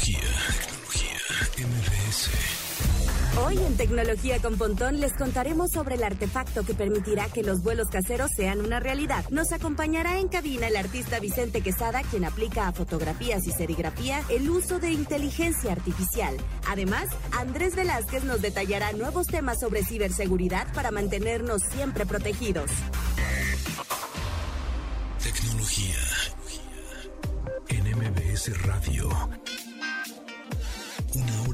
Tecnología, tecnología, MBS. Hoy en Tecnología con Pontón les contaremos sobre el artefacto que permitirá que los vuelos caseros sean una realidad. Nos acompañará en cabina el artista Vicente Quesada, quien aplica a fotografías y serigrafía el uso de inteligencia artificial. Además, Andrés Velázquez nos detallará nuevos temas sobre ciberseguridad para mantenernos siempre protegidos. Tecnología. En MBS Radio.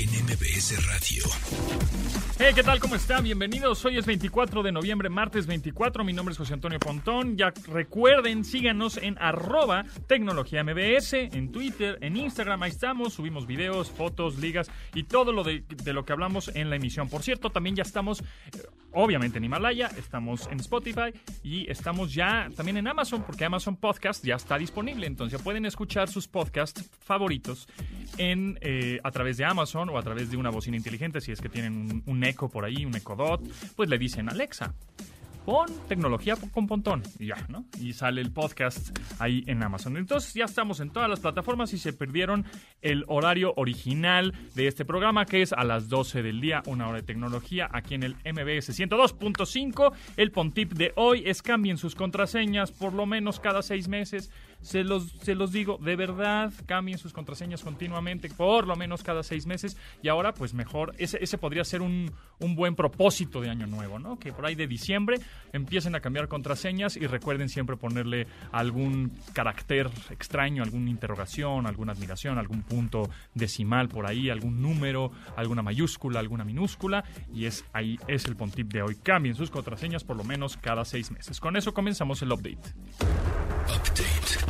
en MBS Radio. Hey, ¿qué tal? ¿Cómo están? Bienvenidos. Hoy es 24 de noviembre, martes 24. Mi nombre es José Antonio Pontón. Ya recuerden, síganos en arroba tecnología MBS, en Twitter, en Instagram. Ahí estamos. Subimos videos, fotos, ligas y todo lo de, lo que hablamos en la emisión. Por cierto, también ya estamos, eh, obviamente, en Himalaya, estamos en Spotify y estamos ya también en Amazon, porque Amazon Podcast ya está disponible. Entonces ya pueden escuchar sus podcasts favoritos en, eh, a través de Amazon o a través de una bocina inteligente. Si es que tienen un, eco por ahí, un Echo Dot, pues le dicen Alexa. Pon tecnología con Pontón y ya, ¿no? Y sale el podcast ahí en Amazon. Entonces ya estamos en todas las plataformas y se perdieron el horario original de este programa que es a las 12 del día, una hora de tecnología aquí en el MBS 102.5. El Pontip de hoy es cambien sus contraseñas por lo menos cada seis meses. Se los, se los digo, de verdad, cambien sus contraseñas continuamente, por lo menos cada seis meses. Y ahora, pues mejor, ese, ese podría ser un, un buen propósito de año nuevo, ¿no? Que por ahí de diciembre empiecen a cambiar contraseñas y recuerden siempre ponerle algún carácter extraño, alguna interrogación, alguna admiración, algún punto decimal por ahí, algún número, alguna mayúscula, alguna minúscula. Y es ahí es el pontip de hoy. Cambien sus contraseñas por lo menos cada seis meses. Con eso comenzamos el update. Update.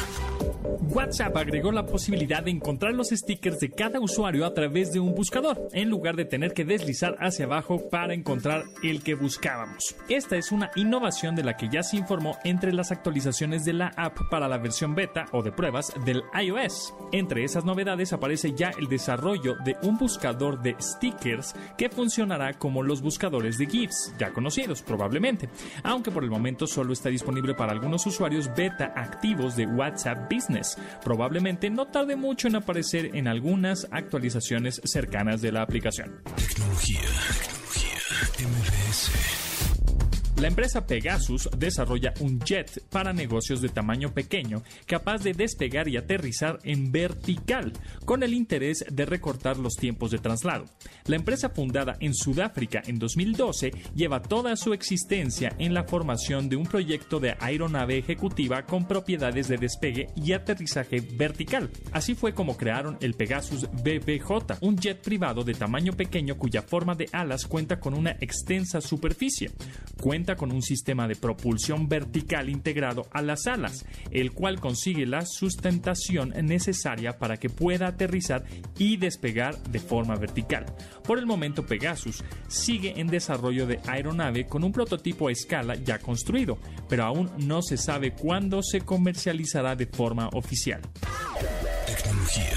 WhatsApp agregó la posibilidad de encontrar los stickers de cada usuario a través de un buscador, en lugar de tener que deslizar hacia abajo para encontrar el que buscábamos. Esta es una innovación de la que ya se informó entre las actualizaciones de la app para la versión beta o de pruebas del iOS. Entre esas novedades aparece ya el desarrollo de un buscador de stickers que funcionará como los buscadores de GIFs, ya conocidos probablemente, aunque por el momento solo está disponible para algunos usuarios beta activos de WhatsApp Business. Probablemente no tarde mucho en aparecer en algunas actualizaciones cercanas de la aplicación. La empresa Pegasus desarrolla un jet para negocios de tamaño pequeño capaz de despegar y aterrizar en vertical, con el interés de recortar los tiempos de traslado. La empresa fundada en Sudáfrica en 2012 lleva toda su existencia en la formación de un proyecto de aeronave ejecutiva con propiedades de despegue y aterrizaje vertical. Así fue como crearon el Pegasus BBJ, un jet privado de tamaño pequeño cuya forma de alas cuenta con una extensa superficie. Cuenta con un sistema de propulsión vertical integrado a las alas, el cual consigue la sustentación necesaria para que pueda aterrizar y despegar de forma vertical. Por el momento Pegasus sigue en desarrollo de aeronave con un prototipo a escala ya construido, pero aún no se sabe cuándo se comercializará de forma oficial. Tecnología.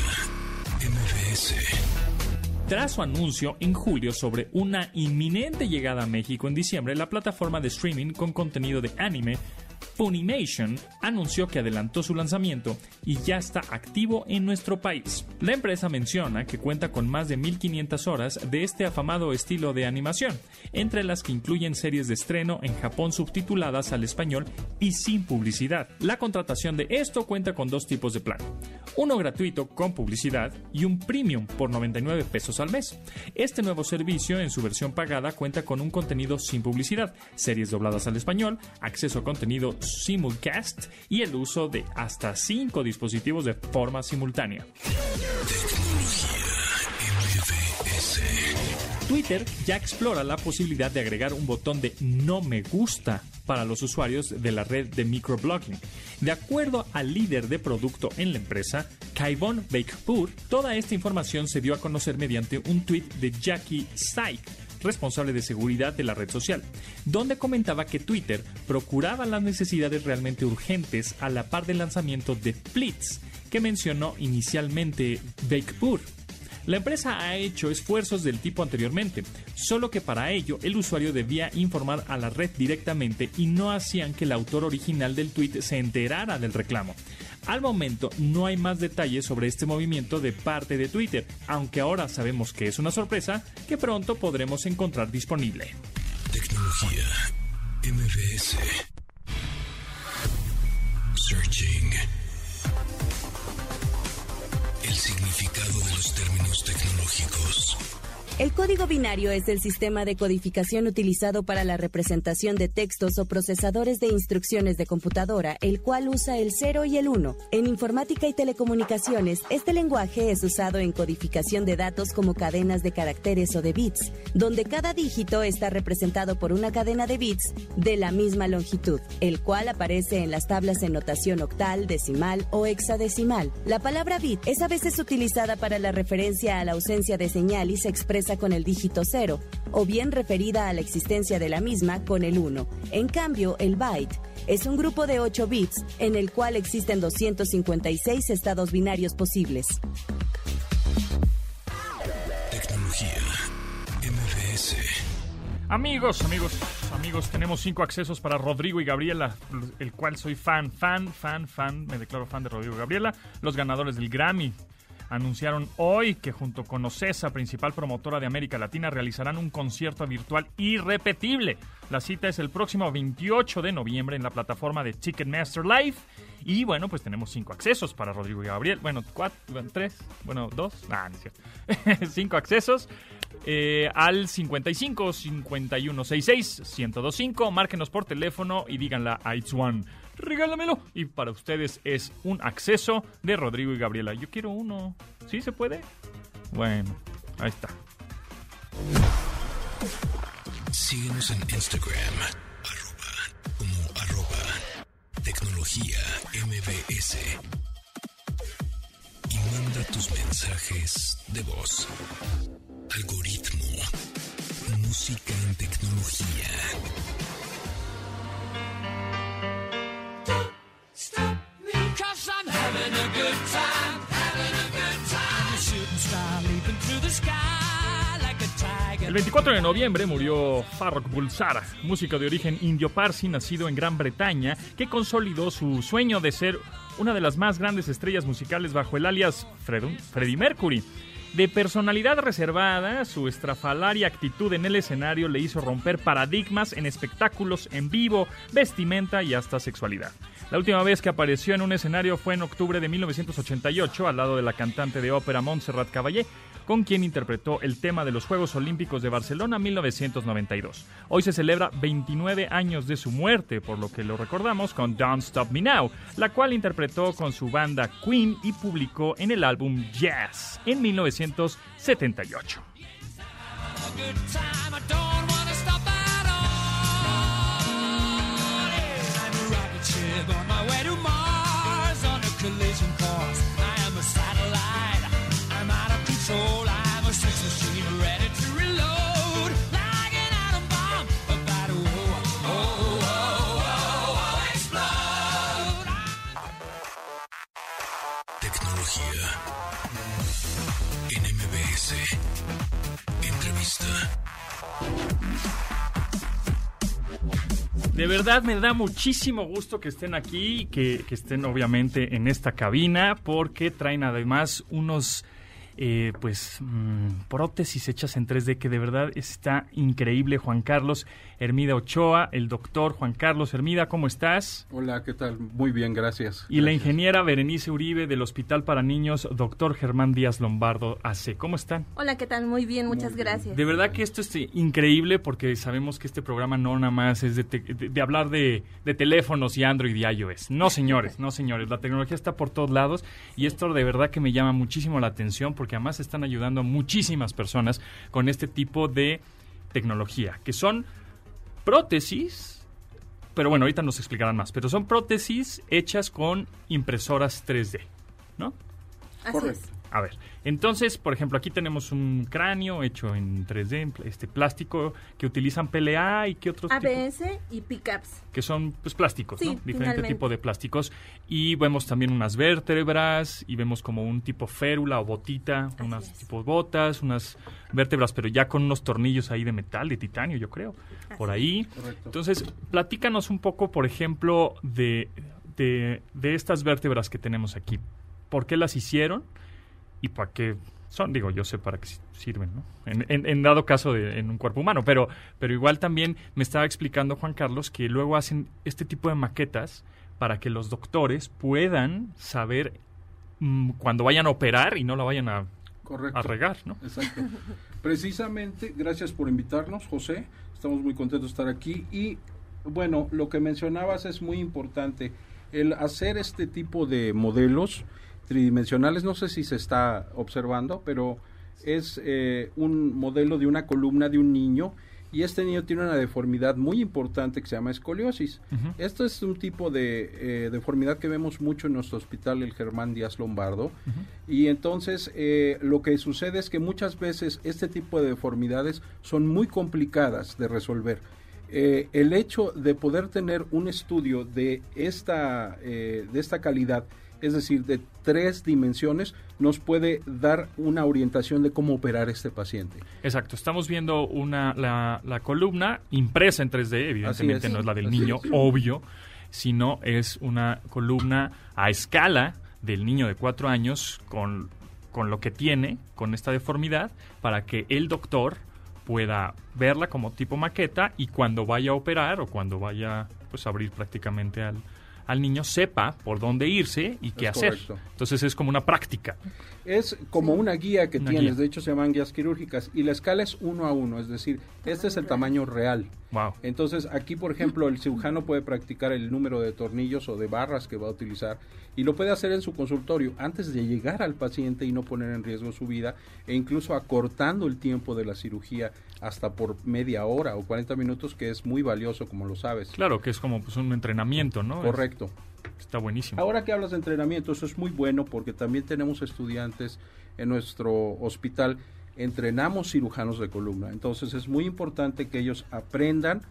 Tras su anuncio en julio sobre una inminente llegada a México en diciembre, la plataforma de streaming con contenido de anime Funimation anunció que adelantó su lanzamiento y ya está activo en nuestro país. La empresa menciona que cuenta con más de 1500 horas de este afamado estilo de animación, entre las que incluyen series de estreno en Japón subtituladas al español y sin publicidad. La contratación de esto cuenta con dos tipos de plan. Uno gratuito con publicidad y un premium por 99 pesos al mes. Este nuevo servicio en su versión pagada cuenta con un contenido sin publicidad, series dobladas al español, acceso a contenido simulcast y el uso de hasta 5 dispositivos de forma simultánea. Twitter ya explora la posibilidad de agregar un botón de no me gusta para los usuarios de la red de microblogging. De acuerdo al líder de producto en la empresa, Kaivon Bakepur, toda esta información se dio a conocer mediante un tweet de Jackie Syke, responsable de seguridad de la red social, donde comentaba que Twitter procuraba las necesidades realmente urgentes a la par del lanzamiento de Flits, que mencionó inicialmente Bakepur. La empresa ha hecho esfuerzos del tipo anteriormente, solo que para ello el usuario debía informar a la red directamente y no hacían que el autor original del tweet se enterara del reclamo. Al momento no hay más detalles sobre este movimiento de parte de Twitter, aunque ahora sabemos que es una sorpresa que pronto podremos encontrar disponible. Tecnología MBS. Searching. El significado los términos tecnológicos. El código binario es el sistema de codificación utilizado para la representación de textos o procesadores de instrucciones de computadora, el cual usa el 0 y el 1. En informática y telecomunicaciones, este lenguaje es usado en codificación de datos como cadenas de caracteres o de bits, donde cada dígito está representado por una cadena de bits de la misma longitud, el cual aparece en las tablas en notación octal, decimal o hexadecimal. La palabra bit es a veces utilizada para la referencia a la ausencia de señal y se expresa con el dígito 0, o bien referida a la existencia de la misma con el 1. En cambio, el byte es un grupo de 8 bits en el cual existen 256 estados binarios posibles. Tecnología MBS. Amigos, amigos, amigos, tenemos cinco accesos para Rodrigo y Gabriela, el cual soy fan, fan, fan, fan, me declaro fan de Rodrigo y Gabriela, los ganadores del Grammy anunciaron hoy que junto con Ocesa, principal promotora de América Latina, realizarán un concierto virtual irrepetible. La cita es el próximo 28 de noviembre en la plataforma de Ticketmaster Live. Y bueno, pues tenemos cinco accesos para Rodrigo y Gabriel. Bueno, cuatro, tres, bueno, dos. Ah, no es cierto. cinco accesos. Eh, al 55 51 66 1025. Márquenos por teléfono y díganla a It's One regálamelo. Y para ustedes es un acceso de Rodrigo y Gabriela. Yo quiero uno. ¿Sí se puede? Bueno, ahí está. Síguenos en Instagram, arroba, como arroba, tecnología MBS. Y manda tus mensajes de voz. Algoritmo. Música en tecnología. 24 de noviembre murió Farrokh Bulsara, músico de origen indio parsi nacido en Gran Bretaña, que consolidó su sueño de ser una de las más grandes estrellas musicales bajo el alias Freddie Mercury. De personalidad reservada, su estrafalaria actitud en el escenario le hizo romper paradigmas en espectáculos en vivo, vestimenta y hasta sexualidad. La última vez que apareció en un escenario fue en octubre de 1988 al lado de la cantante de ópera Montserrat Caballé, con quien interpretó el tema de los Juegos Olímpicos de Barcelona 1992. Hoy se celebra 29 años de su muerte, por lo que lo recordamos con Don't Stop Me Now, la cual interpretó con su banda Queen y publicó en el álbum Jazz en 1978. De verdad me da muchísimo gusto que estén aquí, que, que estén obviamente en esta cabina, porque traen además unos eh, pues mm, prótesis hechas en 3D que de verdad está increíble. Juan Carlos Hermida Ochoa, el doctor Juan Carlos Hermida, ¿cómo estás? Hola, ¿qué tal? Muy bien, gracias. Y la ingeniera Berenice Uribe del Hospital para Niños, doctor Germán Díaz Lombardo AC. ¿Cómo están? Hola, ¿qué tal? Muy bien, muchas gracias. De verdad que esto es increíble porque sabemos que este programa no nada más es de, hablar de, de, teléfonos y Android y iOS. No, señores, no, señores. La tecnología está por todos lados y esto de verdad que me llama muchísimo la atención porque además están ayudando a muchísimas personas con este tipo de tecnología, que son prótesis, pero bueno, ahorita nos explicarán más, pero son prótesis hechas con impresoras 3D, ¿no? Correcto. A ver, entonces, por ejemplo, aquí tenemos un cráneo hecho en 3D, este plástico que utilizan PLA y que otros ABS y pickups. Que son pues plásticos, sí, ¿no? Diferente tipo de plásticos. Y vemos también unas vértebras y vemos como un tipo férula o botita, unas tipos botas, unas vértebras, pero ya con unos tornillos ahí de metal, de titanio, yo creo, por ahí. Entonces, platícanos un poco, por ejemplo, de, de, de estas vértebras que tenemos aquí. ¿Por qué las hicieron? Y para qué son, digo, yo sé para qué sirven, ¿no? En, dado caso de, en un cuerpo humano, pero, pero igual también me estaba explicando Juan Carlos que luego hacen este tipo de maquetas para que los doctores puedan saber mm, cuando vayan a operar y no la vayan a, a regar, ¿no? Exacto. Precisamente, gracias por invitarnos, José. Estamos muy contentos de estar aquí y bueno, lo que mencionabas es muy importante. El hacer este tipo de modelos tridimensionales, no sé si se está observando, pero es eh, un modelo de una columna de un niño y este niño tiene una deformidad muy importante que se llama escoliosis. Esto es un tipo de eh, deformidad que vemos mucho en nuestro hospital, el Germán Díaz Lombardo. Y entonces eh, lo que sucede es que muchas veces este tipo de deformidades son muy complicadas de resolver. el hecho de poder tener un estudio de esta, de esta calidad es decir, de tres dimensiones, nos puede dar una orientación de cómo operar este paciente. Exacto, estamos viendo una, la, columna impresa en 3D, evidentemente no es la del niño, obvio, sino es una columna a escala del niño de cuatro años con, con lo que tiene, con esta deformidad, para que el doctor pueda verla como tipo maqueta y cuando vaya a operar o cuando vaya pues a abrir prácticamente al, al niño sepa por dónde irse y qué hacer. Entonces es como una práctica. Es como una guía que tienes, de hecho se llaman guías quirúrgicas y la escala es uno a uno, es decir, este es el tamaño real. Wow. Entonces aquí, por ejemplo, el cirujano puede practicar el número de tornillos o de barras que va a utilizar y lo puede hacer en su consultorio antes de llegar al paciente y no poner en riesgo su vida e incluso acortando el tiempo de la cirugía hasta por media hora o 40 minutos, que es muy valioso, como lo sabes. Claro, que es como pues, un entrenamiento, ¿no? Correcto. Está buenísimo. Ahora que hablas de entrenamiento, eso es muy bueno porque también tenemos estudiantes en nuestro hospital, entrenamos cirujanos de columna. Entonces es muy importante que ellos aprendan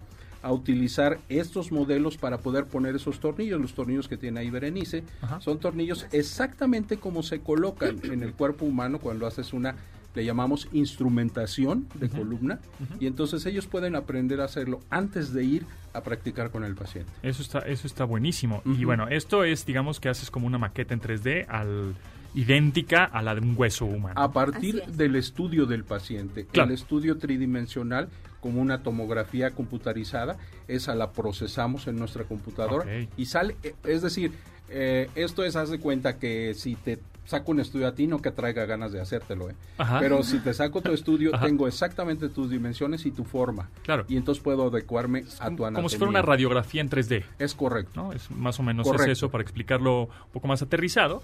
a utilizar estos modelos para poder poner esos tornillos. Los tornillos que tiene ahí Berenice son tornillos exactamente como se colocan en el cuerpo humano cuando haces una le llamamos instrumentación de columna y entonces ellos pueden aprender a hacerlo antes de ir a practicar con el paciente. Eso está eso está buenísimo. Y bueno, esto es digamos que haces como una maqueta en 3D al idéntica a la de un hueso humano. A partir del estudio del paciente, el estudio tridimensional como una tomografía computarizada, esa la procesamos en nuestra computadora y sale, es decir, eh, esto es, haz de cuenta que si te saco un estudio a ti, no que traiga ganas de hacértelo, ¿eh? Pero si te saco tu estudio, tengo exactamente tus dimensiones y tu forma. Claro. Y entonces puedo adecuarme a tu anatomía. Como si fuera una radiografía en 3D. Es correcto. ¿no? Es más o menos eso para explicarlo un poco más aterrizado.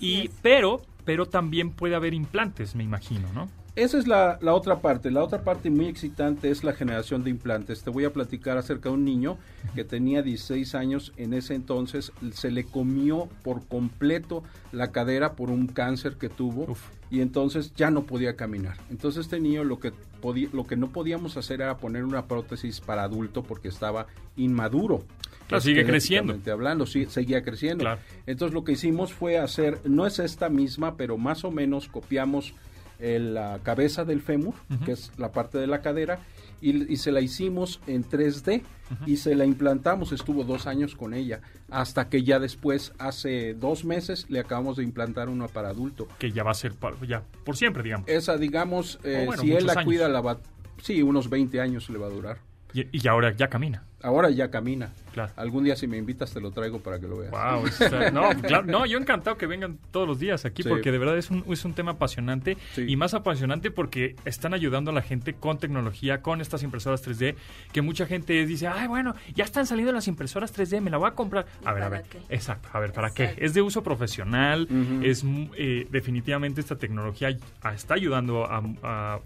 y, pero, pero también puede haber implantes, me imagino, ¿no? Esa es la, la, otra parte. La otra parte muy excitante es la generación de implantes. Te voy a platicar acerca de un niño que tenía 16 años. En ese entonces se le comió por completo la cadera por un cáncer que tuvo y entonces ya no podía caminar. Entonces este niño lo que, podía, lo que no podíamos hacer era poner una prótesis para adulto porque estaba inmaduro. Claro, sigue creciendo. hablando, sí, seguía creciendo. Entonces lo que hicimos fue hacer, no es esta misma, pero más o menos copiamos la cabeza del fémur, que es la parte de la cadera, y, se la hicimos en 3D y se la implantamos, estuvo dos años con ella, hasta que ya después, hace dos meses, le acabamos de implantar una para adulto. Que ya va a ser ya por siempre, digamos. Esa, digamos, eh, si él la cuida, la va, sí, unos 20 años le va a durar. Y, y ahora ya camina. Ahora ya camina. Claro. Algún día si me invitas te lo traigo para que lo veas. Wow, no, claro, no, yo encantado que vengan todos los días aquí Sí. porque de verdad es un, es un tema apasionante Sí. y más apasionante porque están ayudando a la gente con tecnología, con estas impresoras 3D, que mucha gente dice, ay, bueno, ya están saliendo las impresoras 3D, me la voy a comprar. A ¿Y ver, a para ver, qué? exacto, a ver, ¿para qué? Es de uso profesional, es mu- eh, definitivamente esta tecnología está ayudando a, a-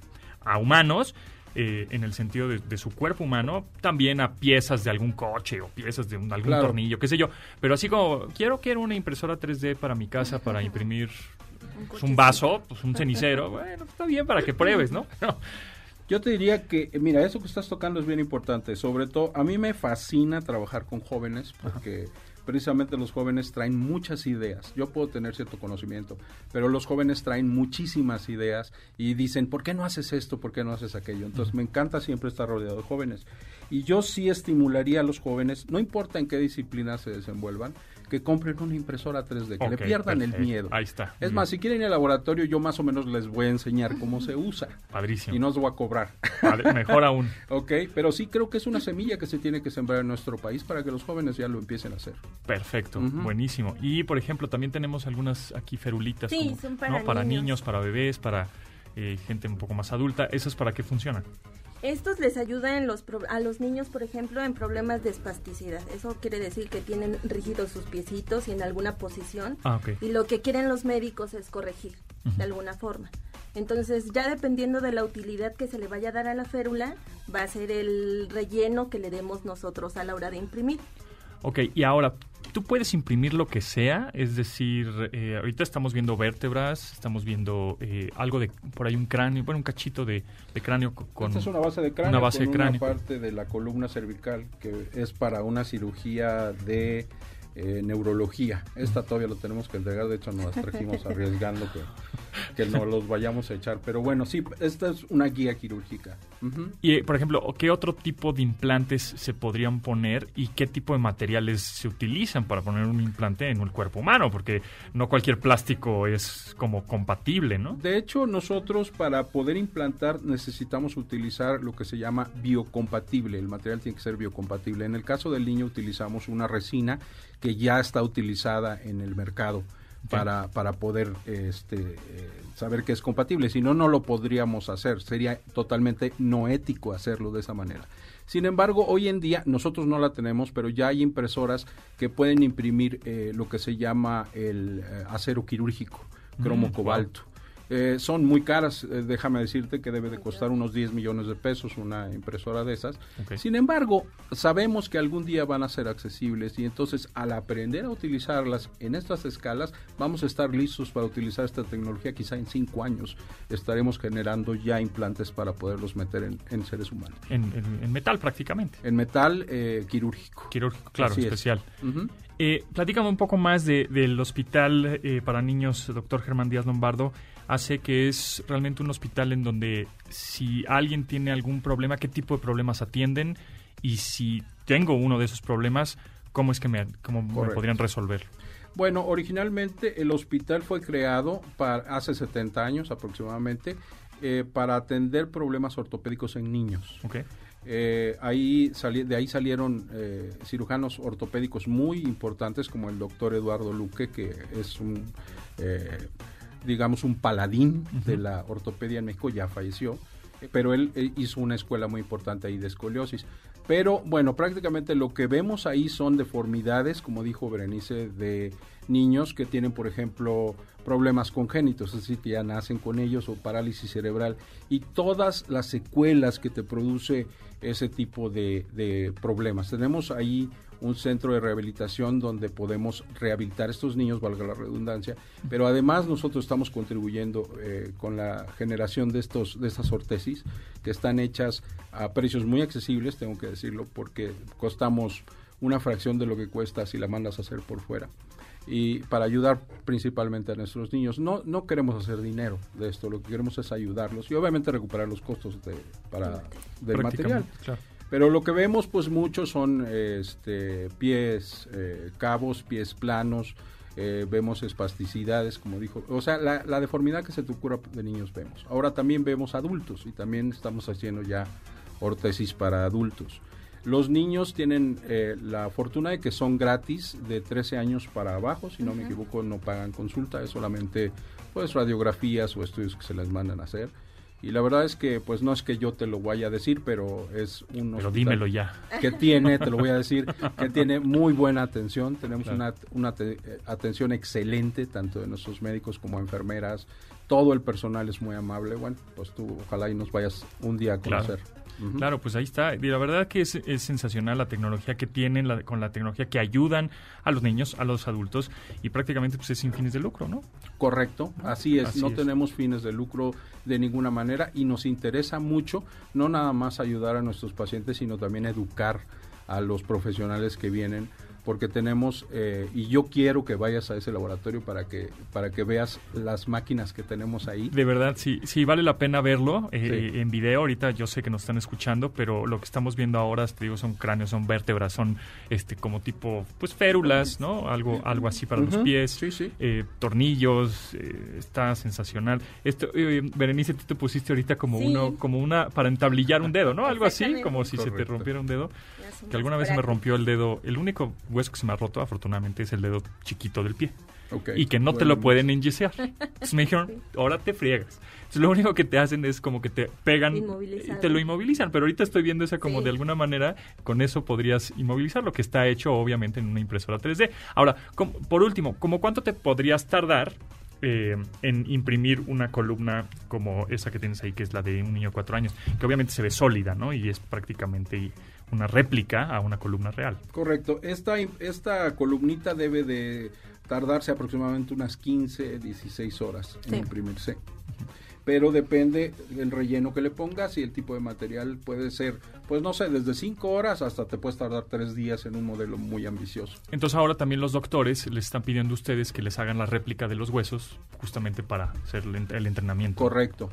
a humanos. Eh, en el sentido de, de su cuerpo humano, también a piezas de algún coche o piezas de un- algún Claro. tornillo, qué sé yo. Pero así como, quiero, quiero una impresora 3D para mi casa para imprimir pues, un vaso, pues un cenicero. Bueno, está bien para que pruebes, ¿no? No. Yo te diría que, eh, mira, eso que estás tocando es bien importante. Sobre todo, a mí me fascina trabajar con jóvenes porque precisamente los jóvenes traen muchas ideas. Yo puedo tener cierto conocimiento, pero los jóvenes traen muchísimas ideas y dicen, ¿por qué no haces esto? ¿Por qué no haces aquello? Entonces, me encanta siempre estar rodeado de jóvenes. Y yo sí estimularía a los jóvenes, no importa en qué disciplina se desenvuelvan, que compren una impresora 3D, que le pierdan el miedo. Ahí está. Es más, si quieren ir al laboratorio, yo más o menos les voy a enseñar cómo se usa. Padrísimo. Y no os voy a cobrar. Padre- mejor aún. ok, pero sí creo que es una semilla que se tiene que sembrar en nuestro país para que los jóvenes ya lo empiecen a hacer. Perfecto, buenísimo. Y, por ejemplo, también tenemos algunas aquí ferulitas. Sí, como, son para ¿no? para niños. niños, para bebés, para eh, gente un poco más adulta. ¿Esas para qué funcionan? Estos les ayudan en los pro- a los niños, por ejemplo, en problemas de espasticidad. Eso quiere decir que tienen rígidos sus piecitos y en alguna posición. Ah. Y lo que quieren los médicos es corregir de alguna forma. Entonces, ya dependiendo de la utilidad que se le vaya a dar a la férula, va a ser el relleno que le demos nosotros a la hora de imprimir. Ok, y ahora, tú puedes imprimir lo que sea, es decir, eh, ahorita estamos viendo vértebras, estamos viendo eh, algo de, por ahí un cráneo, bueno, un cachito de, de cráneo co- con... Esta es una base de cráneo una base con de cráneo. una parte de la columna cervical que es para una cirugía de eh, neurología. Esta todavía lo tenemos que entregar, de hecho nos las trajimos arriesgando que, que no los vayamos a echar. Pero bueno, sí, esta es una guía quirúrgica. Y, por ejemplo, ¿qué otro tipo de implantes se podrían poner y qué tipo de materiales se utilizan para poner un implante en el cuerpo humano? Porque no cualquier plástico es como compatible, ¿no? De hecho, nosotros para poder implantar necesitamos utilizar lo que se llama biocompatible. El material tiene que ser biocompatible. En el caso del niño utilizamos una resina que ya está utilizada en el mercado para, para poder este, eh, saber que es compatible. Si no, no lo podríamos hacer. Sería totalmente no ético hacerlo de esa manera. Sin embargo, hoy en día nosotros no la tenemos, pero ya hay impresoras que pueden imprimir eh, lo que se llama el eh, acero quirúrgico, cromo Mm, cobalto. Eh, son muy caras, eh, déjame decirte que debe de costar unos 10 millones de pesos una impresora de esas. Sin embargo, sabemos que algún día van a ser accesibles y entonces al aprender a utilizarlas en estas escalas, vamos a estar listos para utilizar esta tecnología. Quizá en cinco años estaremos generando ya implantes para poderlos meter en, en seres humanos. En, en- en metal prácticamente. En metal eh, quirúrgico. Quirúrgico, claro, Así es. especial. Ujú. Eh, platícame un poco más de- del hospital eh, para niños, doctor Germán Díaz Lombardo. Hace que es realmente un hospital en donde si alguien tiene algún problema, qué tipo de problemas atienden y si tengo uno de esos problemas, cómo es que me, cómo me podrían resolverlo. Bueno, originalmente el hospital fue creado para, hace 70 años aproximadamente eh, para atender problemas ortopédicos en niños. ¿ok? Eh, ahí sali- de ahí salieron eh, cirujanos ortopédicos muy importantes como el doctor Eduardo Luque, que es un, eh, digamos, un paladín de la ortopedia en México, ya falleció, pero él eh, hizo una escuela muy importante ahí de escoliosis. Pero bueno, prácticamente lo que vemos ahí son deformidades, como dijo Berenice, de niños que tienen, por ejemplo, problemas congénitos, es decir, que ya nacen con ellos o parálisis cerebral y todas las secuelas que te produce ese tipo de, problemas. Tenemos ahí un centro de rehabilitación donde podemos rehabilitar a estos niños, valga la redundancia, pero además nosotros estamos contribuyendo eh, con la generación de estos de estas ortesis que están hechas a precios muy accesibles, tengo que decirlo, porque costamos una fracción de lo que cuesta si la mandas a hacer por fuera y para ayudar principalmente a nuestros niños. No, no queremos hacer dinero de esto, lo que queremos es ayudarlos y obviamente recuperar los costos de, para, del material. Claro. Pero lo que vemos pues muchos son este, pies eh, cabos, pies planos, eh, vemos espasticidades, como dijo, o sea, la, la deformidad que se te ocurra de niños vemos. Ahora también vemos adultos y también estamos haciendo ya ortesis para adultos. Los niños tienen eh, la fortuna de que son gratis de 13 años para abajo, si no me equivoco no pagan consulta, es solamente pues radiografías o estudios que se les mandan a hacer. Y la verdad es que, pues no es que yo te lo vaya a decir, pero es un Pero dímelo ya. que tiene, te lo voy a decir, que tiene muy buena atención. Tenemos Claro. una, una te- eh, atención excelente, tanto de nuestros médicos como enfermeras. Todo el personal es muy amable. Bueno, pues tú ojalá y nos vayas un día a Claro. Claro, pues ahí está. Y la verdad que es, es sensacional la tecnología que tienen, la- con la tecnología que ayudan a los niños, a los adultos, y prácticamente pues es sin fines de lucro, ¿no? Correcto, así es, Así no es. tenemos fines de lucro de ninguna manera y nos interesa mucho no nada más ayudar a nuestros pacientes, sino también educar a los profesionales que vienen, porque tenemos, eh, y yo quiero que vayas a ese laboratorio para que, para que veas las máquinas que tenemos ahí. De verdad, sí, sí vale la pena verlo eh, Sí. en video. Ahorita yo sé que nos están escuchando, pero lo que estamos viendo ahora, te digo, son cráneos, son vértebras, son este como tipo, pues férulas, ¿no? Algo, algo así para los pies. sí, sí. eh, tornillos, eh, está sensacional. Esto, eh, Berenice, tú te pusiste ahorita como Sí. uno, como una para entablillar un dedo, ¿no? Algo así, como si se te rompiera un dedo. Que alguna vez se me rompió el dedo. El único hueso que se me ha roto, afortunadamente, es el dedo chiquito del pie. Ok, Y que no te lo pueden enyesar. Entonces me dijeron, ahora te friegas. Entonces lo único que te hacen es como que te pegan y te lo inmovilizan. Pero ahorita estoy viendo esa como Sí. de alguna manera, con eso podrías inmovilizar lo que está hecho obviamente en una impresora 3D. Ahora, como- por último, ¿como cuánto te podrías tardar eh, en imprimir una columna como esa que tienes ahí, que es la de un niño de cuatro años? Que obviamente se ve sólida, ¿no? Y es prácticamente una réplica a una columna real. Correcto, esta, esta columnita debe de tardarse aproximadamente unas 15, 16 horas en Sí. imprimirse. Pero depende del relleno que le pongas y el tipo de material puede ser, pues no sé, desde 5 horas hasta te puedes tardar 3 días en un modelo muy ambicioso. Entonces ahora también los doctores les están pidiendo a ustedes que les hagan la réplica de los huesos justamente para hacer el, el entrenamiento. Correcto.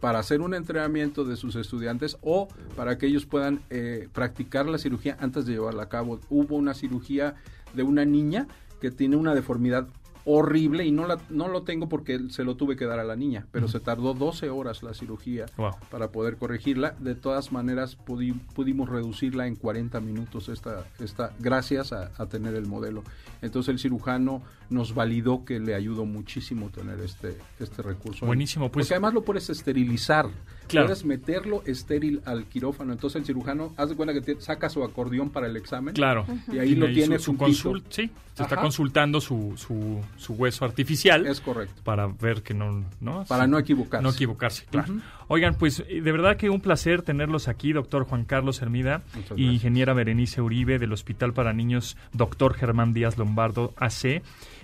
Para hacer un entrenamiento de sus estudiantes o para que ellos puedan eh, practicar la cirugía antes de llevarla a cabo. Hubo una cirugía de una niña que tiene una deformidad horrible y no, la, no lo tengo porque se lo tuve que dar a la niña, pero se tardó 12 horas la cirugía Wow. para poder corregirla. De todas maneras pudi- pudimos reducirla en 40 minutos esta, esta, gracias a, a tener el modelo. Entonces el cirujano nos validó que le ayudó muchísimo tener este, este recurso. Buenísimo, pues- Porque además lo puedes esterilizar. Claro. Puedes meterlo estéril al quirófano. Entonces el cirujano, haz de cuenta que te- saca su acordeón para el examen. Claro. Y ahí lo tiene su, su sí, se está consultando su, su, su hueso artificial Es correcto. para ver que no... ¿no? Para Sí. no equivocarse. No equivocarse, claro. Oigan, pues eh, de verdad que un placer tenerlos aquí, doctor Juan Carlos Hermida y ingeniera Berenice Uribe del Hospital para Niños Doctor Germán Díaz Lombardo AC,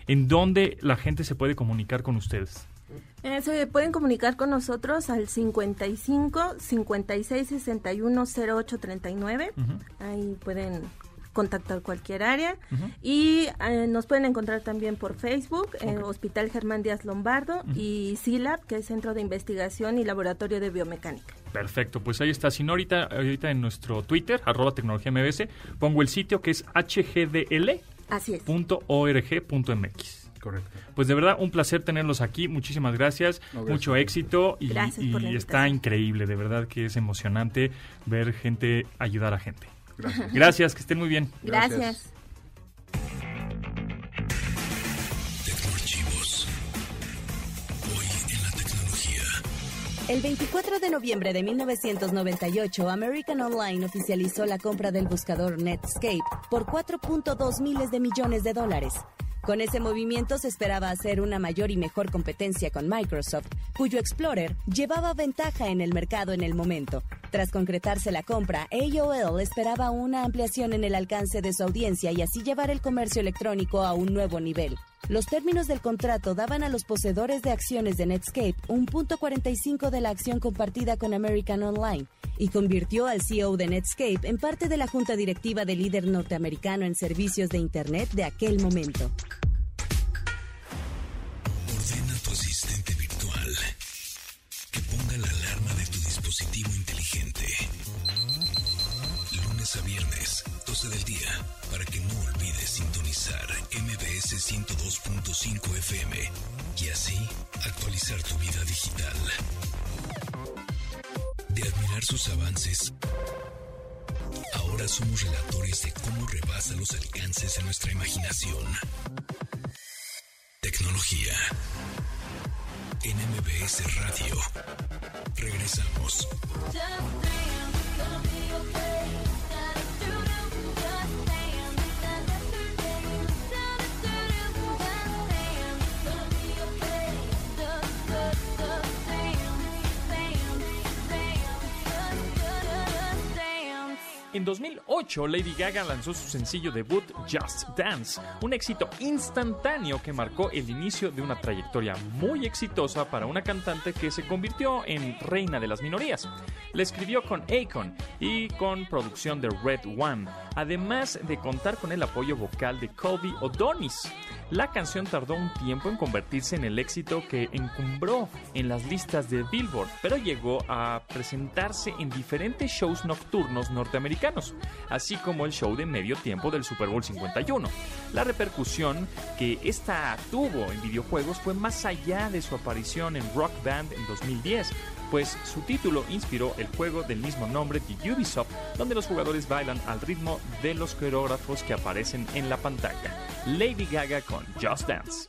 en donde la gente se puede comunicar con ustedes. Eh, se pueden comunicar con nosotros al 55 56 61 08 39. Ujú. Ahí pueden contactar cualquier área. Y eh, nos pueden encontrar también por Facebook, eh, Ok. Hospital Germán Díaz Lombardo Ujú. y CILAB, que es Centro de Investigación y Laboratorio de Biomecánica. Perfecto, pues ahí está. Si no, ahorita, ahorita en nuestro Twitter, arroba tecnología MBS, pongo el sitio que es Así es. hgdl.org.mx. Correcto. Pues de verdad, un placer tenerlos aquí. Muchísimas gracias. No, gracias. Mucho éxito. Y, Gracias y está increíble. De verdad que es emocionante ver gente ayudar a gente. Gracias. Gracias, que estén muy bien. Gracias. Gracias. Tecnoarchivos. Hoy en la tecnología. El 24 de noviembre de 1998, American Online oficializó la compra del buscador Netscape por 4.2 miles de millones de dólares. Con ese movimiento se esperaba hacer una mayor y mejor competencia con Microsoft, cuyo Explorer llevaba ventaja en el mercado en el momento. Tras concretarse la compra, AOL esperaba una ampliación en el alcance de su audiencia y así llevar el comercio electrónico a un nuevo nivel. Los términos del contrato daban a los poseedores de acciones de Netscape un punto 45 de la acción compartida con American Online y convirtió al CEO de Netscape en parte de la junta directiva del líder norteamericano en servicios de Internet de aquel momento. 102.5 FM y así actualizar tu vida digital. De admirar sus avances, ahora somos relatores de cómo rebasa los alcances de nuestra imaginación. Tecnología. En MBS Radio. Regresamos. En 2008, Lady Gaga lanzó su sencillo debut Just Dance, un éxito instantáneo que marcó el inicio de una trayectoria muy exitosa para una cantante que se convirtió en reina de las minorías. La escribió con Akon y con producción de Red One, además de contar con el apoyo vocal de Colby O'Donis. La canción tardó un tiempo en convertirse en el éxito que encumbró en las listas de Billboard, pero llegó a presentarse en diferentes shows nocturnos norteamericanos, así como el show de medio tiempo del Super Bowl 51. La repercusión que esta tuvo en videojuegos fue más allá de su aparición en Rock Band en 2010, pues su título inspiró el juego del mismo nombre de Ubisoft, donde los jugadores bailan al ritmo de los coreógrafos que aparecen en la pantalla. Lady Gaga con Just Dance.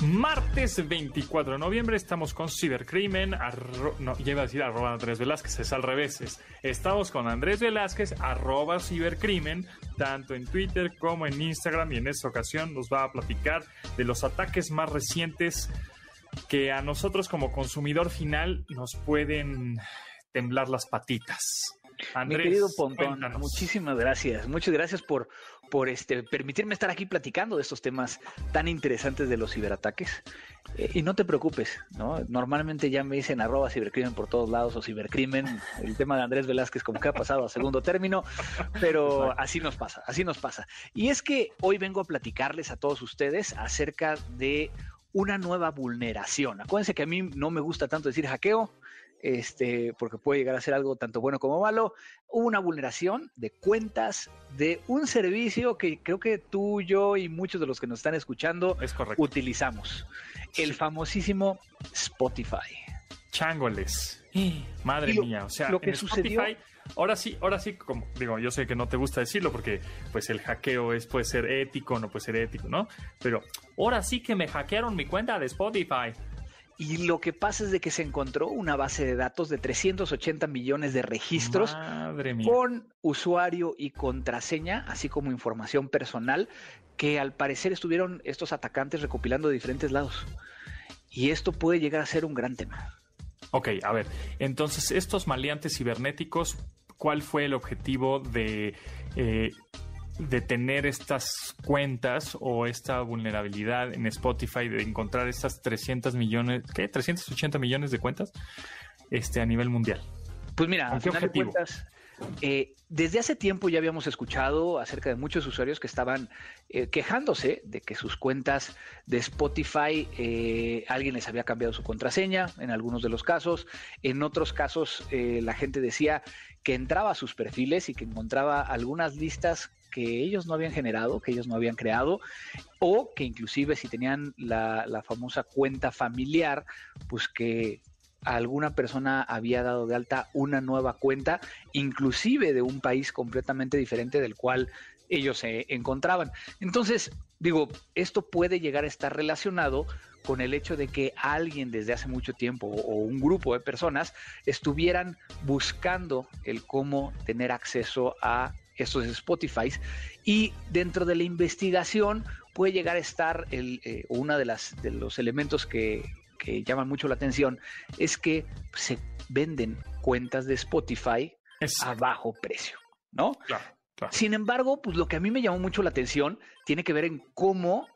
Martes 24 de noviembre estamos con Cibercrimen. no, ya a decir Andrés Velázquez, es al revés. es- estamos con Andrés Velázquez, arroba Cibercrimen, tanto en Twitter como en Instagram. Y en esta ocasión nos va a platicar de los ataques más recientes que a nosotros como consumidor final nos pueden temblar las patitas. Andrés, Mi querido Pontón, cuéntanos. muchísimas gracias. Muchas gracias por, por este, permitirme estar aquí platicando de estos temas tan interesantes de los ciberataques. Eh, y no te preocupes, ¿no? Normalmente ya me dicen arroba cibercrimen por todos lados o cibercrimen. El tema de Andrés Velázquez como que ha pasado a segundo término, pero así nos pasa, así nos pasa. Y es que hoy vengo a platicarles a todos ustedes acerca de una nueva vulneración. Acuérdense que a mí no me gusta tanto decir hackeo, este, porque puede llegar a ser algo tanto bueno como malo. Hubo una vulneración de cuentas de un servicio que creo que tú, yo y muchos de los que nos están escuchando Es utilizamos. El famosísimo Spotify. Changoles. Madre lo- mía, o sea, lo que en sucedió- Spotify, ahora sí, ahora sí, como digo, yo sé que no te gusta decirlo porque pues el hackeo es puede ser ético, no puede ser ético, ¿no? Pero ahora sí que me hackearon mi cuenta de Spotify. Y lo que pasa es de que se encontró una base de datos de 380 millones de registros con usuario y contraseña, así como información personal, que al parecer estuvieron estos atacantes recopilando de diferentes lados. Y esto puede llegar a ser un gran tema. Ok, a ver, entonces estos maleantes cibernéticos, ¿cuál fue el objetivo de, eh, de tener estas cuentas o esta vulnerabilidad en Spotify de encontrar estas 300 millones, ¿qué? 380 millones de cuentas este, a nivel mundial? Pues mira, ¿Con al final de objetivo? cuentas, eh, desde hace tiempo ya habíamos escuchado acerca de muchos usuarios que estaban eh, quejándose de que sus cuentas de Spotify eh, alguien les había cambiado su contraseña, en algunos de los casos. En otros casos, eh, la gente decía que entraba a sus perfiles y que encontraba algunas listas que ellos no habían generado, que ellos no habían creado, o que inclusive si tenían la, famosa cuenta familiar, pues que alguna persona había dado de alta una nueva cuenta, inclusive de un país completamente diferente del cual ellos se encontraban. Entonces, digo, esto puede llegar a estar relacionado con el hecho de que alguien desde hace mucho tiempo o un grupo de personas estuvieran buscando el cómo tener acceso a estos Spotify y dentro de la investigación puede llegar a estar el, eh, una de las de los elementos que, que llaman mucho la atención es que se venden cuentas de Spotify a bajo precio, ¿no? claro, claro. Sin embargo, pues lo que a mí me llamó mucho la atención tiene que ver en cómo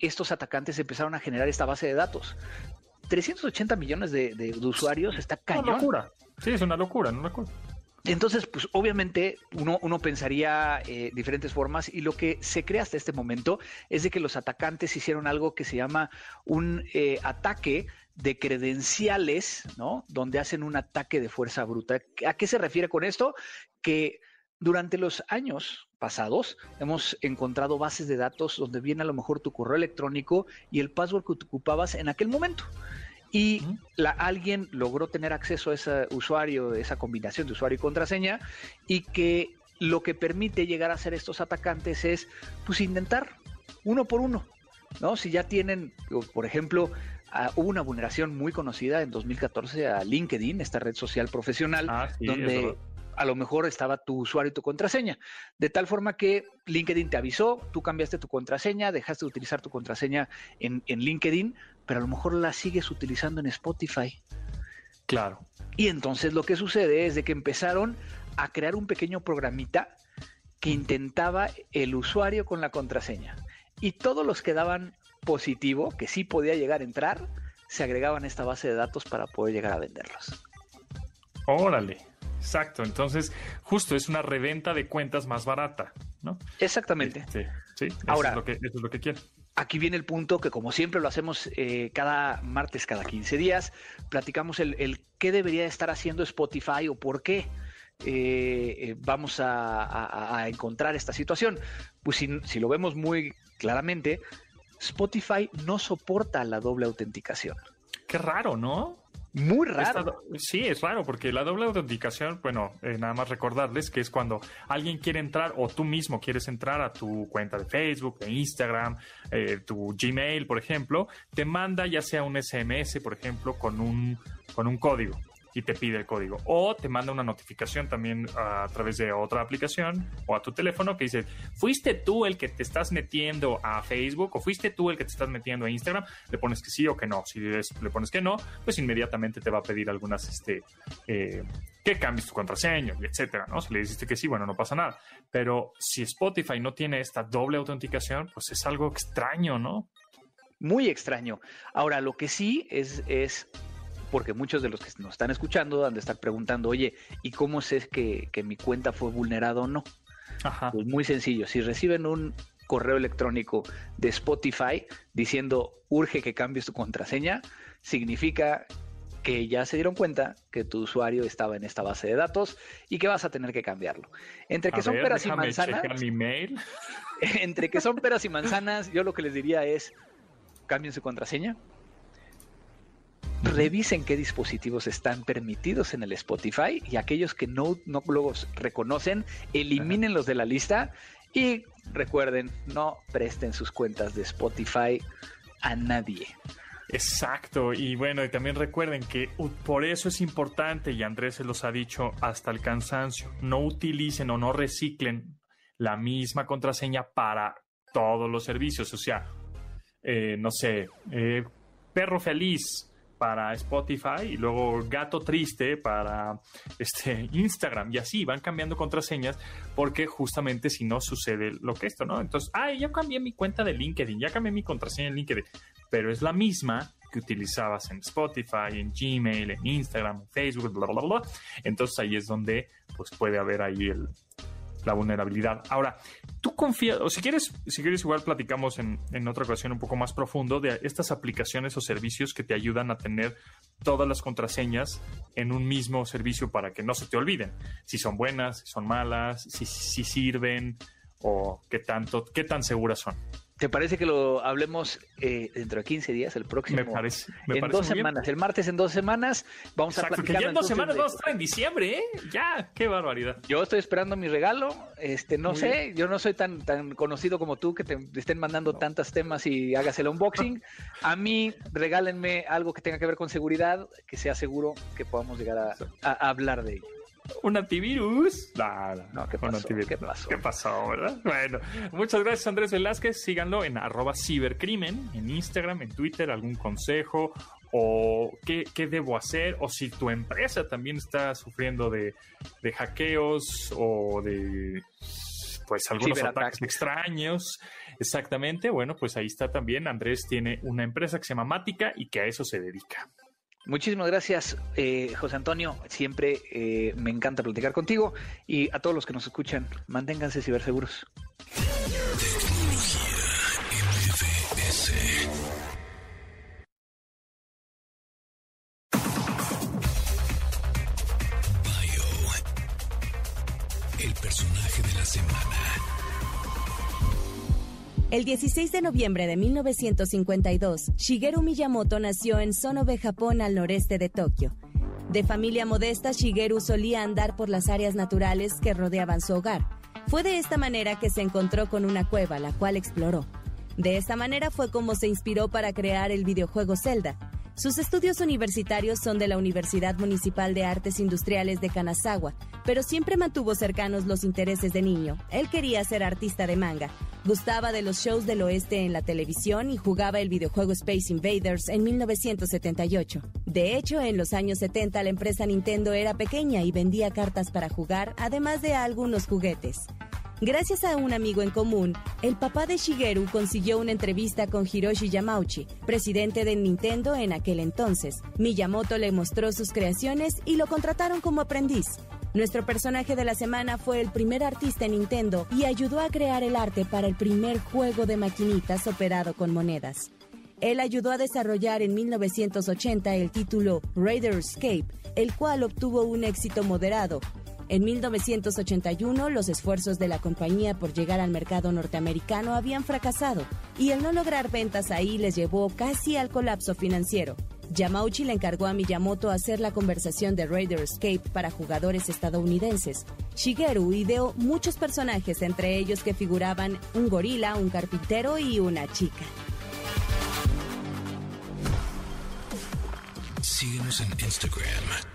estos atacantes empezaron a generar esta base de datos. 380 millones de, de- de usuarios está Una cañón. locura. Sí, es una locura, una locura. Entonces, pues obviamente uno, uno pensaría eh, diferentes formas y lo que se cree hasta este momento es de que los atacantes hicieron algo que se llama un eh, ataque de credenciales, ¿no? Donde hacen un ataque de fuerza bruta. ¿A qué se refiere con esto? Que durante los años pasados hemos encontrado bases de datos donde viene a lo mejor tu correo electrónico y el password que ocupabas en aquel momento y la, alguien logró tener acceso a ese usuario, esa combinación de usuario y contraseña, y que lo que permite llegar a ser estos atacantes es, pues, intentar uno por uno, ¿no? Si ya tienen, por ejemplo, uh, hubo una vulneración muy conocida en 2014 a LinkedIn, esta red social profesional, Ah, sí, donde eso. a lo mejor estaba tu usuario y tu contraseña. De tal forma que LinkedIn te avisó, tú cambiaste tu contraseña, dejaste de utilizar tu contraseña en, en LinkedIn, pero a lo mejor la sigues utilizando en Spotify. Claro. Y entonces lo que sucede es de que empezaron a crear un pequeño programita que intentaba el usuario con la contraseña. Y todos los que daban positivo, que sí podía llegar a entrar, se agregaban a esta base de datos para poder llegar a venderlos. Órale. Exacto. Entonces, justo es una reventa de cuentas más barata, ¿no? Exactamente. Sí, sí. Eso Ahora- es lo que, eso es lo que quieren. Aquí viene el punto que como siempre lo hacemos eh, cada martes, cada 15 días, platicamos el, qué debería estar haciendo Spotify o por qué eh, eh, vamos a, encontrar esta situación. Pues si lo vemos muy claramente, Spotify no soporta la doble autenticación. Qué raro, ¿no? Muy raro. sí, es raro porque la doble autenticación, bueno, eh, nada más recordarles que es cuando alguien quiere entrar o tú mismo quieres entrar a tu cuenta de Facebook, de Instagram, eh, tu Gmail, por ejemplo, te manda ya sea un SMS, por ejemplo, con un, con un código y te pide el código. O te manda una notificación también a través de otra aplicación o a tu teléfono que dice, ¿fuiste tú el que te estás metiendo a Facebook o fuiste tú el que te estás metiendo a Instagram? Le pones que sí o que no. Si le pones que no, pues inmediatamente te va a pedir algunas, este, eh, que cambies tu contraseña, etcétera, ¿no? Si le dijiste que sí, bueno, no pasa nada. Pero si Spotify no tiene esta doble autenticación, pues es algo extraño, ¿no? Muy extraño. Ahora, lo que sí es, es porque muchos de los que nos están escuchando han de estar preguntando, oye, ¿y cómo sé que, que mi cuenta fue vulnerada o no? Ajá. Pues muy sencillo, si reciben un correo electrónico de Spotify diciendo urge que cambies tu contraseña, significa que ya se dieron cuenta que tu usuario estaba en esta base de datos y que vas a tener que cambiarlo. Entre que A son ver, peras y manzanas, mi mail. entre que son peras y manzanas, yo lo que les diría es cambien su contraseña. Revisen qué dispositivos están permitidos en el Spotify y aquellos que no, no los reconocen, elimínenlos de la lista y recuerden, no presten sus cuentas de Spotify a nadie. Exacto, y bueno, y también recuerden que por eso es importante, y Andrés se los ha dicho hasta el cansancio, no utilicen o no reciclen la misma contraseña para todos los servicios, o sea, eh, no sé, eh, perro feliz para Spotify y luego gato triste para este Instagram y así van cambiando contraseñas porque justamente si no sucede lo que esto, ¿no? Entonces, ay, ya cambié mi cuenta de LinkedIn, ya cambié mi contraseña en LinkedIn, pero es la misma que utilizabas en Spotify, en Gmail, en Instagram, en Facebook, bla, bla, bla. Entonces ahí es donde pues puede haber ahí el, la vulnerabilidad. Ahora, tú confías, o si quieres, si quieres igual platicamos en, en otra ocasión un poco más profundo de estas aplicaciones o servicios que te ayudan a tener todas las contraseñas en un mismo servicio para que no se te olviden. Si son buenas, si son malas, si, si sirven o qué tanto, qué tan seguras son. ¿Te parece que lo hablemos eh, dentro de 15 días, el próximo? Me parece, me en parece dos bien. semanas, el martes en dos semanas, vamos a que platicar. ya en dos semanas vamos a estar en diciembre, ¿eh? Ya, qué barbaridad. Yo estoy esperando mi regalo. Este, no Muy sé, yo no soy tan, tan conocido como tú que te estén mandando tantos temas y hagas el unboxing. A mí, regálenme algo que tenga que ver con seguridad, que sea seguro que podamos llegar a hablar de ello. ¿Un antivirus? Nada. No, ¿qué un pasó? antivirus. ¿Qué pasó? ¿Qué pasó, verdad? Bueno, muchas gracias Andrés Velázquez. Síganlo en arroba cibercrimen, en Instagram, en Twitter, algún consejo o qué, qué debo hacer o si tu empresa también está sufriendo de, de hackeos o de pues algunos ataques extraños. Exactamente. Bueno, pues ahí está también. Andrés tiene una empresa que se llama Mática y que a eso se dedica. Muchísimas gracias, eh, José Antonio. Siempre eh, me encanta platicar contigo y a todos los que nos escuchan, manténganse ciberseguros. El 16 de noviembre de 1952, Shigeru Miyamoto nació en Sonobe, Japón, al noreste de Tokio. De familia modesta, Shigeru solía andar por las áreas naturales que rodeaban su hogar. Fue de esta manera que se encontró con una cueva, la cual exploró. De esta manera fue como se inspiró para crear el videojuego Zelda. Sus estudios universitarios son de la Universidad Municipal de Artes Industriales de Kanazawa, pero siempre mantuvo cercanos los intereses de niño. Él quería ser artista de manga, gustaba de los shows del oeste en la televisión y jugaba el videojuego Space Invaders en 1978. De hecho, en los años 70 la empresa Nintendo era pequeña y vendía cartas para jugar, además de algunos juguetes. Gracias a un amigo en común, el papá de Shigeru consiguió una entrevista con Hiroshi Yamauchi, presidente de Nintendo en aquel entonces. Miyamoto le mostró sus creaciones y lo contrataron como aprendiz. Nuestro personaje de la semana fue el primer artista en Nintendo y ayudó a crear el arte para el primer juego de maquinitas operado con monedas. Él ayudó a desarrollar en 1980 el título Raider Escape, el cual obtuvo un éxito moderado, en 1981, los esfuerzos de la compañía por llegar al mercado norteamericano habían fracasado y el no lograr ventas ahí les llevó casi al colapso financiero. Yamauchi le encargó a Miyamoto hacer la conversación de Raider Escape para jugadores estadounidenses. Shigeru ideó muchos personajes, entre ellos que figuraban un gorila, un carpintero y una chica. Síguenos en Instagram,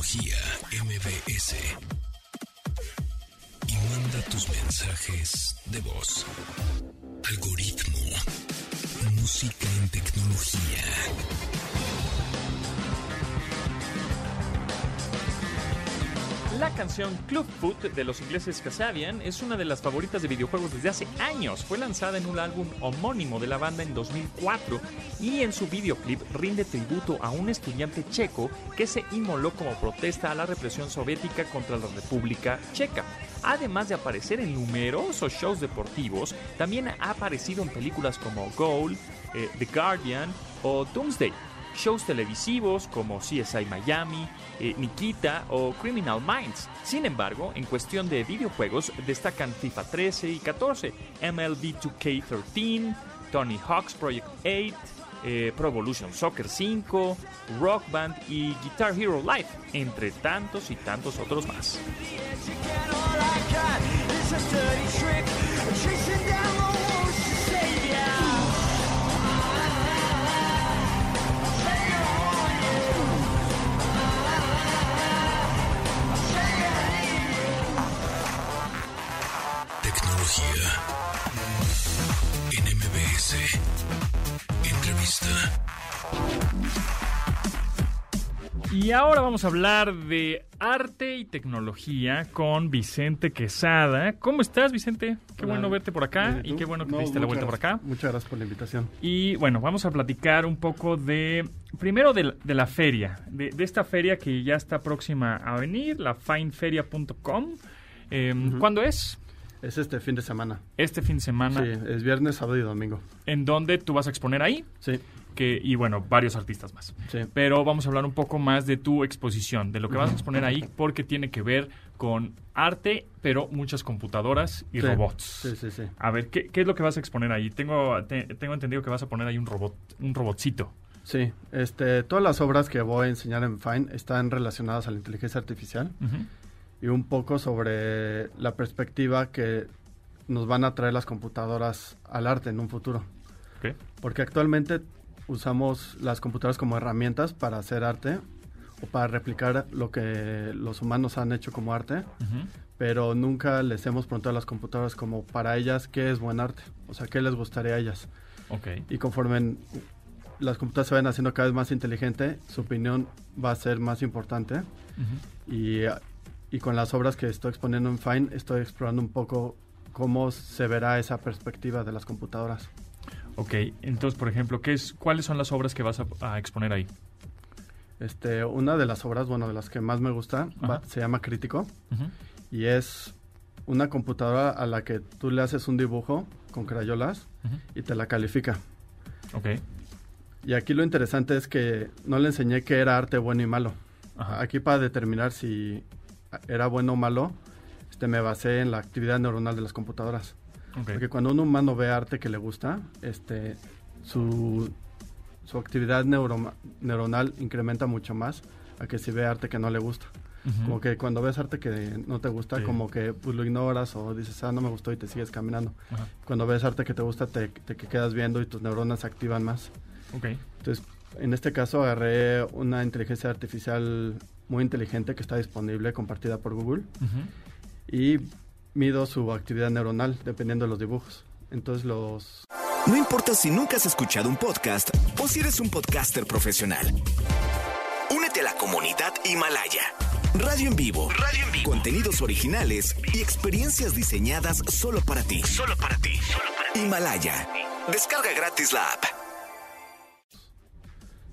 tecnología MBS. Y manda tus mensajes de voz. Algoritmo. Música en tecnología. La canción Clubfoot de los ingleses Kasabian es una de las favoritas de videojuegos desde hace años. Fue lanzada en un álbum homónimo de la banda en 2004 y en su videoclip rinde tributo a un estudiante checo que se inmoló como protesta a la represión soviética contra la República Checa. Además de aparecer en numerosos shows deportivos, también ha aparecido en películas como Goal, eh, The Guardian o Doomsday shows televisivos como CSI Miami, eh, Nikita o Criminal Minds. Sin embargo, en cuestión de videojuegos destacan FIFA 13 y 14, MLB 2K13, Tony Hawk's Project 8, eh, Pro Evolution Soccer 5, Rock Band y Guitar Hero Live, entre tantos y tantos otros más. MBS. Entrevista. Y ahora vamos a hablar de arte y tecnología con Vicente Quesada. ¿Cómo estás, Vicente? Qué Hola. bueno verte por acá y qué bueno que No, te diste la vuelta por acá. Muchas gracias por la invitación. Y bueno, vamos a platicar un poco de, primero de, la- de la feria, de, de esta feria que ya está próxima a venir, la fineferia.com. Eh, ¿Cuándo es? Es este fin de semana. Este fin de semana, Sí, es viernes, sábado y domingo. en donde tú vas a exponer ahí, Sí, que, y bueno, varios artistas más. sí. Pero vamos a hablar un poco más de tu exposición, de lo que vas a exponer ahí, porque tiene que ver con arte, pero muchas computadoras y Sí, robots. Sí, sí, sí. A ver, ¿qué, qué es lo que vas a exponer ahí? Tengo, te- tengo entendido que vas a poner ahí un robot, un robotcito. Sí, este, todas las obras que voy a enseñar en Fine están relacionadas a la inteligencia artificial. Y un poco sobre la perspectiva que nos van a traer las computadoras al arte en un futuro. Ok. Porque actualmente usamos las computadoras como herramientas para hacer arte o para replicar lo que los humanos han hecho como arte, Ujú. pero nunca les hemos preguntado a las computadoras como para ellas qué es buen arte, o sea, qué les gustaría a ellas. Ok. Y conforme en- las computadoras se vayan haciendo cada vez más inteligentes, su opinión va a ser más importante. Ujú. Y, y con las obras que estoy exponiendo en Fine, estoy explorando un poco cómo se verá esa perspectiva de las computadoras. Ok, entonces, por ejemplo, ¿qué es, ¿cuáles son las obras que vas a, a exponer ahí? Este, una de las obras, bueno, de las que más me gusta, va- se llama Crítico Ujú. y es una computadora a la que tú le haces un dibujo con crayolas Ujú. y te la califica. Ok. Y aquí lo interesante es que no le enseñé qué era arte bueno y malo. Ajá. Aquí para determinar si era bueno o malo, este, me basé en la actividad neuronal de las computadoras. ok. Porque cuando un humano ve arte que le gusta, este, su, su actividad neuro- neuronal incrementa mucho más a que si ve arte que no le gusta. Ujú. Como que cuando ves arte que no te gusta, Sí. como que pues, lo ignoras o dices, ah, no me gustó y te sigues caminando. Ajá. Cuando ves arte que te gusta, te, te quedas viendo y tus neuronas se activan más. Ok. Entonces, en este caso agarré una inteligencia artificial muy inteligente que está disponible, compartida por Google, y mido su actividad neuronal dependiendo de los dibujos. Entonces los... No importa si nunca has escuchado un podcast o si eres un podcaster profesional. Únete a la comunidad Himalaya. Radio en vivo. Radio en vivo. Contenidos originales y experiencias diseñadas solo para ti. Solo para ti. Himalaya. Descarga gratis la app.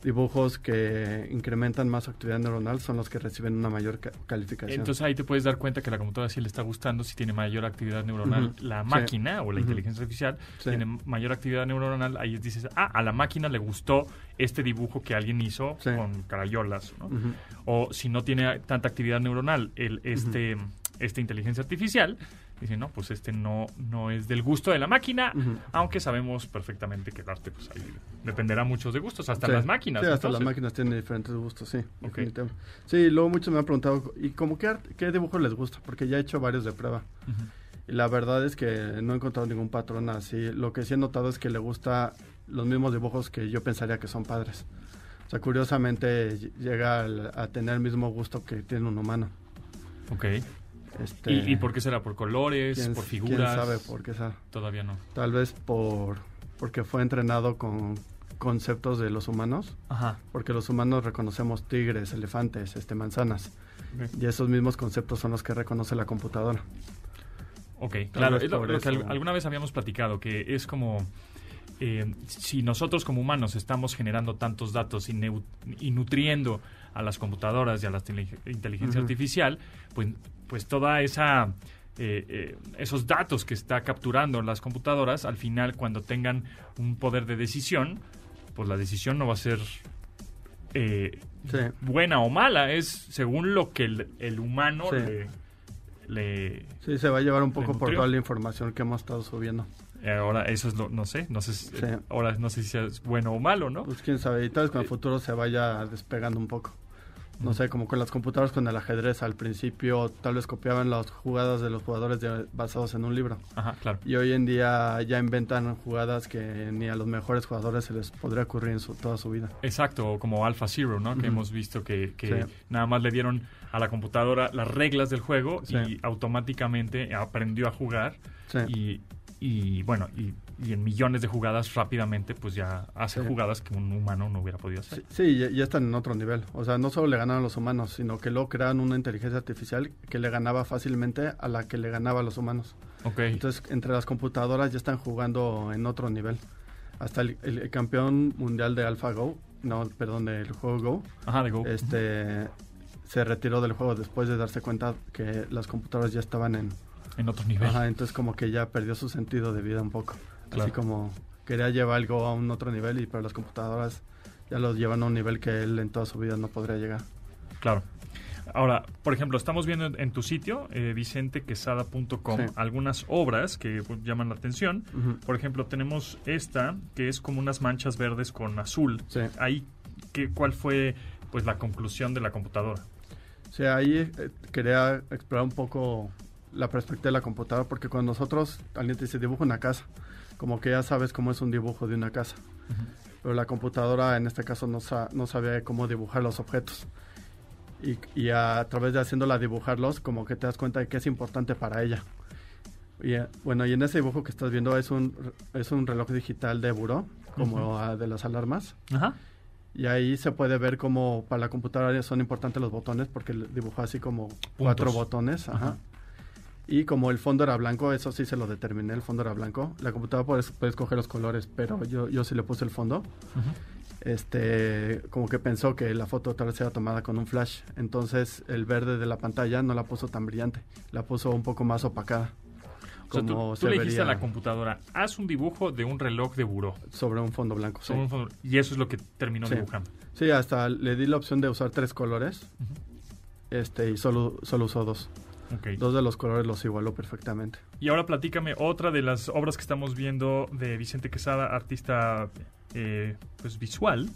Dibujos que incrementan más actividad neuronal son los que reciben una mayor ca- calificación. Entonces ahí te puedes dar cuenta que la computadora sí le está gustando, si tiene mayor actividad neuronal. La Sí. máquina o la inteligencia artificial Sí. tiene mayor actividad neuronal. Ahí dices, ah, a la máquina le gustó este dibujo que alguien hizo Sí. con crayolas. ¿no? O si no tiene tanta actividad neuronal el, este, esta inteligencia artificial, dice, no, pues este no, no es del gusto de la máquina, aunque sabemos perfectamente que el arte pues ahí dependerá muchos de gustos, hasta Sí. las máquinas. Sí, hasta las máquinas tienen diferentes gustos, sí. Sí, luego muchos me han preguntado, ¿y cómo qué, qué dibujo les gusta? Porque ya he hecho varios de prueba. Y la verdad es que no he encontrado ningún patrón así. Lo que sí he notado es que le gusta los mismos dibujos que yo pensaría que son padres. O sea, curiosamente ll- llega a tener el mismo gusto que tiene un humano. Ok. Este, ¿Y, ¿Y por qué será? ¿Por colores? quién- ¿Por quién figuras? sabe por qué. Todavía no. Tal vez por porque fue entrenado con conceptos de los humanos. Ajá. Porque los humanos reconocemos tigres, elefantes, este, manzanas. Y esos mismos conceptos son los que reconoce la computadora. Ok, claro, es lo, lo que alguna vez habíamos platicado, que es como eh, si nosotros como humanos estamos generando tantos datos y, neu- y nutriendo a las computadoras y a la inteligencia artificial, pues, pues toda esa... eh, eh, esos datos que está capturando las computadoras, al final cuando tengan un poder de decisión, pues la decisión no va a ser eh, Sí. buena o mala, es según lo que el, el humano Sí. le, le- Sí, se va a llevar un poco por toda la información que hemos estado subiendo. Eh, Ahora, eso es lo, no sé, no sé, Sí. ahora no sé si es bueno o malo, ¿no? Pues quién sabe, y tal vez con el futuro se vaya despegando un poco. No sé, como con las computadoras con el ajedrez, al principio tal vez copiaban las jugadas de los jugadores de- basados en un libro. Ajá, claro. Y hoy en día ya inventan jugadas que ni a los mejores jugadores se les podría ocurrir en su, toda su vida. Exacto, como Alpha Zero, ¿no? Que hemos visto que, que Sí. nada más le dieron a la computadora las reglas del juego Sí. y automáticamente aprendió a jugar Sí. y, y, bueno, y, y en millones de jugadas rápidamente pues ya hace Sí. jugadas que un humano no hubiera podido hacer. Sí, sí, ya, ya están en otro nivel. O sea, no solo le ganaron a los humanos, sino que luego crearon una inteligencia artificial que le ganaba fácilmente a la que le ganaba a los humanos. Ok, Entonces, entre las computadoras ya están jugando en otro nivel. Hasta el, el- el campeón mundial de AlphaGo, no, perdón, del juego Go, ajá, de Go. este, se retiró del juego después de darse cuenta que las computadoras ya estaban en... en otro nivel. Ajá, entonces como que ya perdió su sentido de vida un poco. Claro. Así como quería llevar el Go a un otro nivel y pero las computadoras ya los llevan a un nivel que él en toda su vida no podría llegar. Claro. Ahora, por ejemplo, estamos viendo en, en tu sitio, eh, vicentequesada.com, Sí. algunas obras que pues, llaman la atención. Por ejemplo, tenemos esta, que es como unas manchas verdes con azul. Sí. Ahí, ¿qué, ¿cuál fue pues la conclusión de la computadora? Sea, ahí eh, quería explorar un poco la perspectiva de la computadora, porque cuando nosotros, alguien te dice dibujo una casa, como que ya sabes cómo es un dibujo de una casa. Pero la computadora en este caso no, sa- no sabía cómo dibujar los objetos. Y, y a, través de haciéndola dibujarlos, como que te das cuenta de que es importante para ella. Y, eh, bueno, y en ese dibujo que estás viendo es un, es un reloj digital de buró, como Ujú. ah, de las alarmas. Ajá. Y ahí se puede ver cómo para la computadora son importantes los botones porque dibujó así como cuatro botones. Ajá. Y como el fondo era blanco, eso sí se lo determiné, el fondo era blanco. La computadora puede, puede escoger los colores, pero yo, yo sí le puse el fondo. Este, como que pensó que la foto tal vez era tomada con un flash. Entonces el verde de la pantalla no la puso tan brillante, la puso un poco más opacada. O sea, tú, le dijiste a la computadora, haz un dibujo de un reloj de buró. sobre un fondo blanco. sí. Sobre un fondo- y eso es lo que terminó Sí. dibujando. Sí, hasta le di la opción de usar tres colores. Este, y solo, solo usó dos. Dos de los colores los igualó perfectamente. Y ahora platícame otra de las obras que estamos viendo de Vicente Quesada, artista eh, pues visual,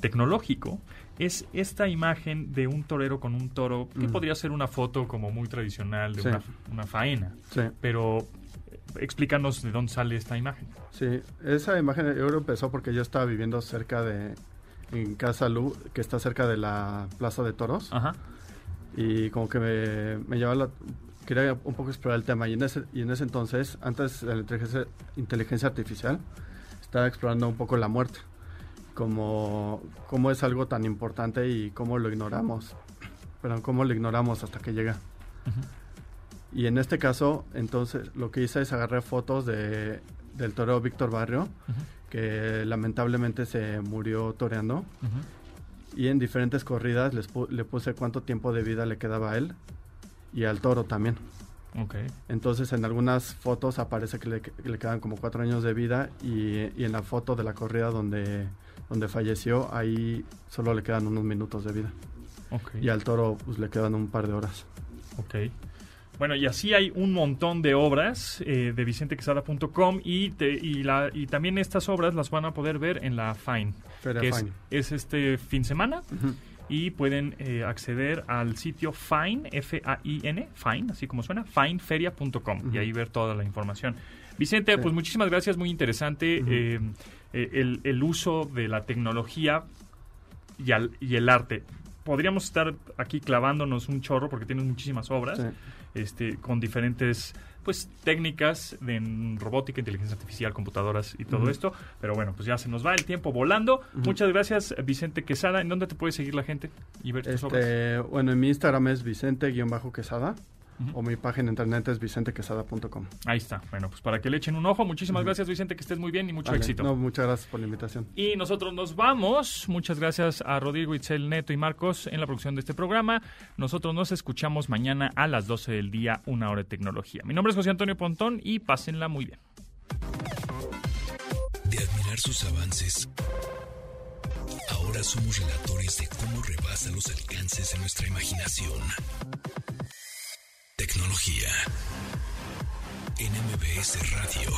tecnológico. Es esta imagen de un torero con un toro, que Mm. podría ser una foto como muy tradicional de Sí. una, una faena. Sí, Pero eh, explícanos de dónde sale esta imagen. sí. Esa imagen yo creo que empezó porque yo estaba viviendo cerca de, en Casa Lu, que está cerca de la Plaza de Toros. Ajá. Y como que me, me llevaba la... Quería un poco explorar el tema y en ese, y en ese entonces, antes de la inteligencia, inteligencia artificial, estaba explorando un poco la muerte, como cómo es algo tan importante y cómo lo ignoramos, pero cómo lo ignoramos hasta que llega. Y en este caso, entonces, lo que hice es agarrar fotos de, del torero Víctor Barrio, que lamentablemente se murió toreando. Ujú. Y en diferentes corridas les pu- le puse cuánto tiempo de vida le quedaba a él y al toro también. Ok. Entonces en algunas fotos aparece que le, que le quedan como cuatro años de vida y, y en la foto de la corrida donde, donde falleció, ahí solo le quedan unos minutos de vida. Ok. Y al toro pues le quedan un par de horas. Ok. Bueno, y así hay un montón de obras eh, de vicentequesada.com y, te- y, la, y también estas obras las van a poder ver en la FINE, Feria que es, Fine. es este fin de semana y pueden eh, acceder al sitio Fine, F-A-I-N, Fine, así como suena, fineferia.com y ahí ver toda la información. Vicente, Sí. pues muchísimas gracias, muy interesante eh, eh, el, el uso de la tecnología y, al- y el arte. Podríamos estar aquí clavándonos un chorro porque tienes muchísimas obras Sí. Este, con diferentes pues técnicas de en robótica, inteligencia artificial, computadoras y todo esto. Pero bueno, pues ya se nos va el tiempo volando. Muchas gracias, Vicente Quesada. ¿En dónde te puede seguir la gente y ver tus obras? Este, bueno, en mi Instagram es Vicente-Quesada O mi página de internet es vicentequesada.com. Ahí está. Bueno, pues para que le echen un ojo. Muchísimas gracias, Vicente, que estés muy bien y mucho Vale, éxito. No, muchas gracias por la invitación. Y nosotros nos vamos. Muchas gracias a Rodrigo Itzel Neto y Marcos en la producción de este programa. Nosotros nos escuchamos mañana a las 12 del día, una hora de tecnología. Mi nombre es José Antonio Pontón y pásenla muy bien. De admirar sus avances, ahora somos relatores de cómo rebasa los alcances de nuestra imaginación. Tecnología. En Radio.